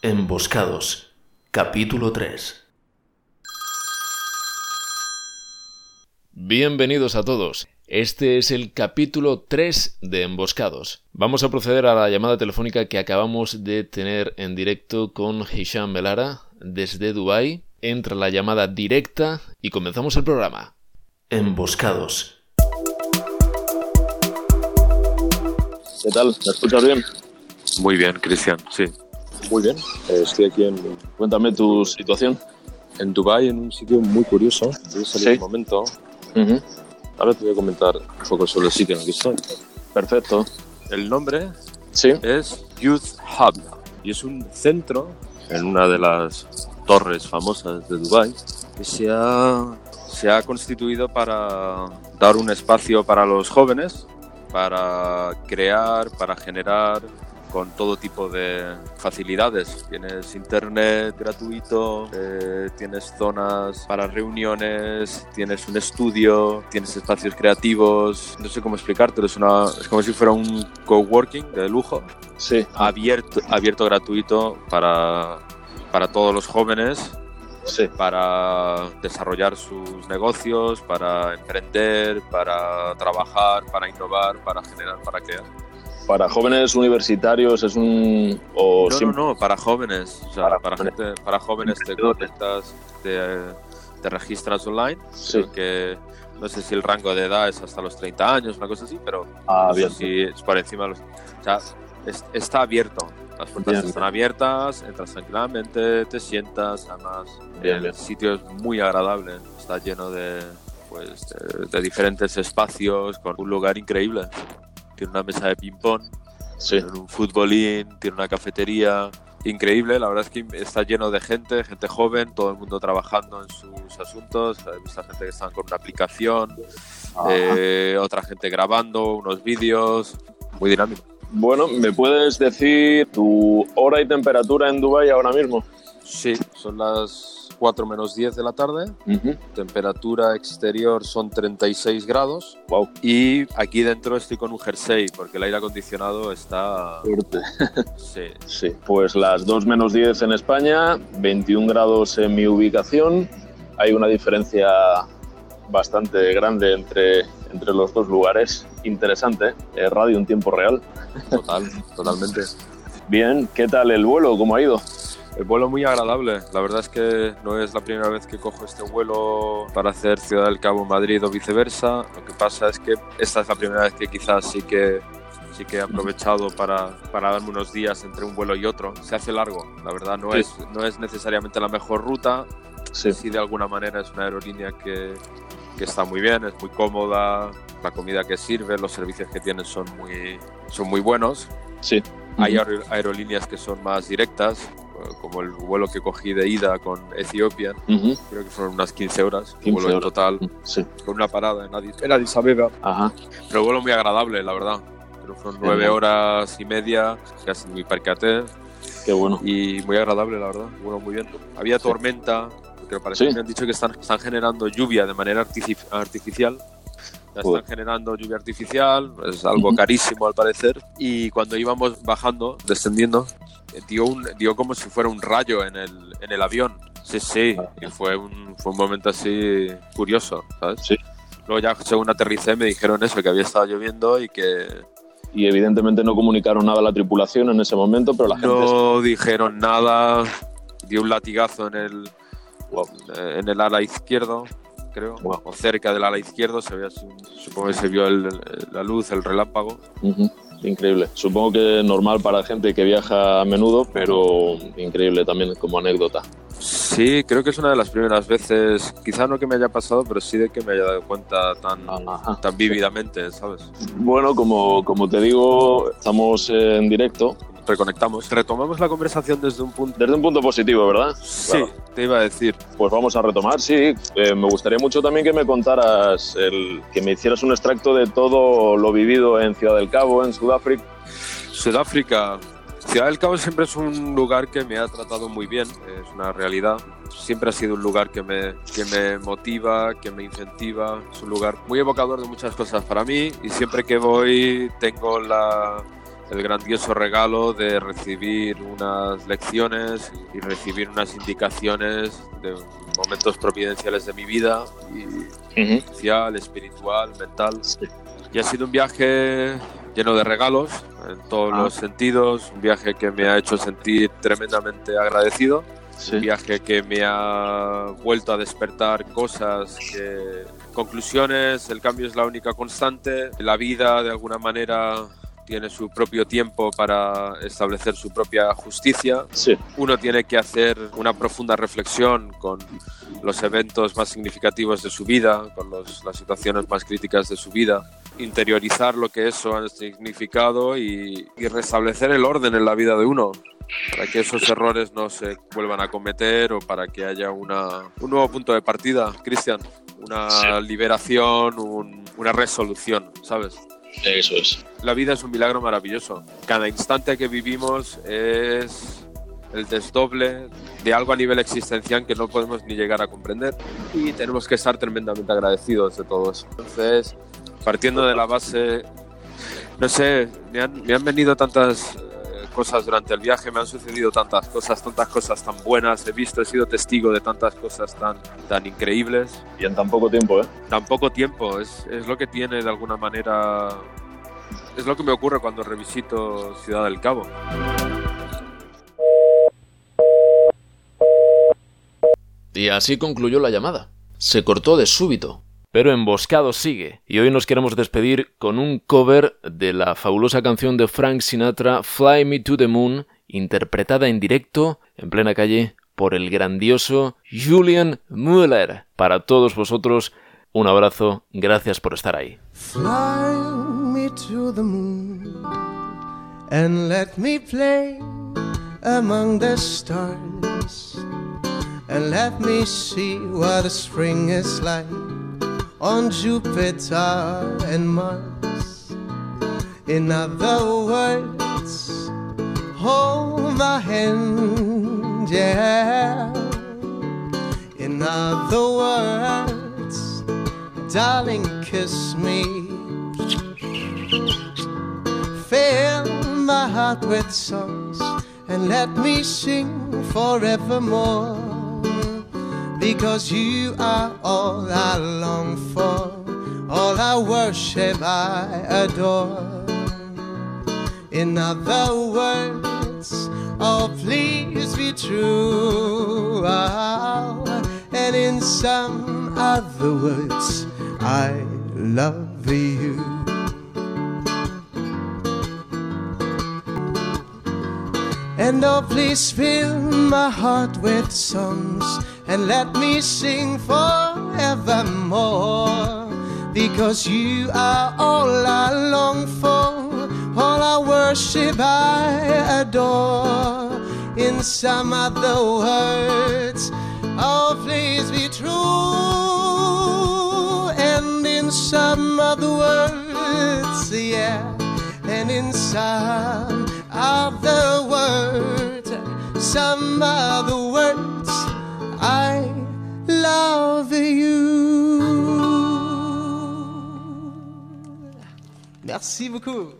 Emboscados, capítulo 3. Bienvenidos a todos. Este es el capítulo 3 de Emboscados. Vamos a proceder a la llamada telefónica que acabamos de tener en directo con Hisham Belara desde Dubai. Entra la llamada directa y comenzamos el programa. Emboscados. ¿Qué tal? ¿Me escuchas bien? Muy bien, Cristian, sí. Muy bien. Estoy aquí en... Cuéntame tu situación. En Dubai, en un sitio muy curioso. Yo salí Sí. un momento. Ahora te voy a comentar un poco sobre el sitio en el que estoy. Perfecto. El nombre Sí. es Youth Hub y es un centro en una de las torres famosas de Dubai que se ha, se ha constituido para dar un espacio para los jóvenes, para crear, para generar con todo tipo de facilidades. Tienes internet gratuito, eh, tienes zonas para reuniones, tienes un estudio, tienes espacios creativos. No sé cómo explicártelo, es, una, es como si fuera un coworking de lujo, Sí. abierto, abierto gratuito para, para todos los jóvenes Sí. para desarrollar sus negocios, para emprender, para trabajar, para innovar, para generar, para crear. Para jóvenes universitarios es un... O No, no, no, para jóvenes. O sea, Para para, jóvenes. gente, para jóvenes te conectas, te, te registras online. Sí. Que no sé si el rango de edad es hasta los 30 años, una cosa así, pero Ah, no bien. si es por encima de los. O sea, es- está abierto. Las puertas Bien. están abiertas, entras tranquilamente, te sientas, además Bien, el sitio es muy agradable, está lleno de, pues, de, de diferentes espacios, con un lugar increíble. Tiene una mesa de ping-pong, Sí. tiene un futbolín, tiene una cafetería. Increíble, la verdad es que está lleno de gente, gente joven, todo el mundo trabajando en sus asuntos. Hay mucha gente que está con una aplicación, eh, otra gente grabando unos vídeos. Muy dinámico. Bueno, ¿me puedes decir tu hora y temperatura en Dubai ahora mismo? Sí, son las 4 menos 10 de la tarde. Temperatura exterior son 36 grados. Wow. Y aquí dentro estoy con un jersey porque el aire acondicionado está. Suerte. Sí, Sí. Pues las 2 menos 10 en España, 21 grados en mi ubicación. Hay una diferencia bastante grande entre, entre los dos lugares. Interesante. Eh, radio en tiempo real. total, totalmente. Bien, ¿qué tal el vuelo? ¿Cómo ha ido? El vuelo muy agradable. La verdad es que no es la primera vez que cojo este vuelo para hacer Ciudad del Cabo Madrid o viceversa. Lo que pasa es que esta es la primera vez que quizás sí que sí que he aprovechado para, para darme unos días entre un vuelo y otro. Se hace largo, la verdad no, Sí. es, no es necesariamente la mejor ruta. Sí. Sí, de alguna manera es una aerolínea que, que está muy bien, es muy cómoda, la comida que sirve, los servicios que tienen son muy, son muy buenos. Sí. Hay aer- aerolíneas que son más directas, como el vuelo que cogí de ida con Ethiopian, Ujú. creo que fueron unas 15 horas, 15 un vuelo en horas. total, Sí. con una parada en Addis, en Addis Abeba. Ajá. Pero el vuelo muy agradable, la verdad. Fueron nueve horas y media, casi me percaté, Qué bueno. y muy agradable, la verdad. Bueno, muy bien. Había tormenta, porque parece que me han dicho que están, están generando lluvia de manera artifi- artificial. Están generando lluvia artificial, es algo carísimo al parecer. Y cuando íbamos bajando, descendiendo, dio, un, dio como si fuera un rayo en el, en el avión. Sí, sí, y fue un, fue un momento así curioso, ¿sabes? Sí. Luego ya según aterricé me dijeron eso, que había estado lloviendo y que Y evidentemente no comunicaron nada a la tripulación en ese momento, pero la gente... no dijeron nada, dio un latigazo en el, Wow. eh, en el ala izquierdo, creo, Wow. o cerca del ala izquierdo, se veía, supongo que se vio el- la luz, el relámpago. Ujú. Increíble. Supongo que normal para gente que viaja a menudo, pero increíble también como anécdota. Sí, creo que es una de las primeras veces, quizá no que me haya pasado, pero sí de que me haya dado cuenta tan, Ajá. tan vívidamente, ¿sabes? Bueno, como, como te digo, estamos en directo. Reconectamos. Retomamos la conversación desde un punto... Desde un punto positivo, ¿verdad? Sí, Claro. te iba a decir. Pues vamos a retomar, sí. Eh, me gustaría mucho también que me contaras, el, que me hicieras un extracto de todo lo vivido en Ciudad del Cabo, en Sudáfrica. Sudáfrica. Ciudad del Cabo siempre es un lugar que me ha tratado muy bien, es una realidad. Siempre ha sido un lugar que me, que me motiva, que me incentiva. Es un lugar muy evocador de muchas cosas para mí y siempre que voy tengo la, el grandioso regalo de recibir unas lecciones y recibir unas indicaciones de momentos providenciales de mi vida, y social, espiritual, mental. Y ha sido un viaje lleno de regalos en todos los ah. sentidos, un viaje que me ha hecho sentir tremendamente agradecido, un viaje que me ha vuelto a despertar cosas que conclusiones, el cambio es la única constante, la vida de alguna manera tiene su propio tiempo para establecer su propia justicia. Uno tiene que hacer una profunda reflexión con los eventos más significativos de su vida, con las situaciones más críticas de su vida, interiorizar lo que eso ha significado y, restablecer el orden en la vida de uno para que esos errores no se vuelvan a cometer o para que haya una, un nuevo punto de partida, Cristian, una liberación, una resolución, ¿sabes? Eso es. La vida es un milagro maravilloso. Cada instante que vivimos es el desdoble de algo a nivel existencial que no podemos ni llegar a comprender y tenemos que estar tremendamente agradecidos de todo eso. Entonces, partiendo de la base, no sé, me han, me han venido tantas cosas durante el viaje, me han sucedido tantas cosas, tantas cosas tan buenas, he visto, he sido testigo de tantas cosas tan, tan increíbles. Y en tan poco tiempo, ¿eh? Tan poco tiempo, es, es lo que tiene de alguna manera, es lo que me ocurre cuando revisito Ciudad del Cabo. Y así concluyó la llamada. Se cortó de súbito. Pero Emboscado sigue, y hoy nos queremos despedir con un cover de la fabulosa canción de Frank Sinatra Fly Me to the Moon, interpretada en directo, en plena calle, por el grandioso Julian Müller. Para todos vosotros, un abrazo, gracias por estar ahí. Fly me to the moon and let me play among the stars and let me see what spring is like. On Jupiter and Mars. In other words, hold my hand, yeah. In other words, darling, kiss me. Fill my heart with songs and let me sing forevermore because you are all I long for, all I worship, I adore. In other words, oh, please be true. and in some other words, I love you. And oh, please fill my heart with songs and let me sing forevermore. Because you are all I long for, all I worship, I adore. In some other words, oh, please be true. And in some other words, yeah, and in some other words, some other Merci beaucoup.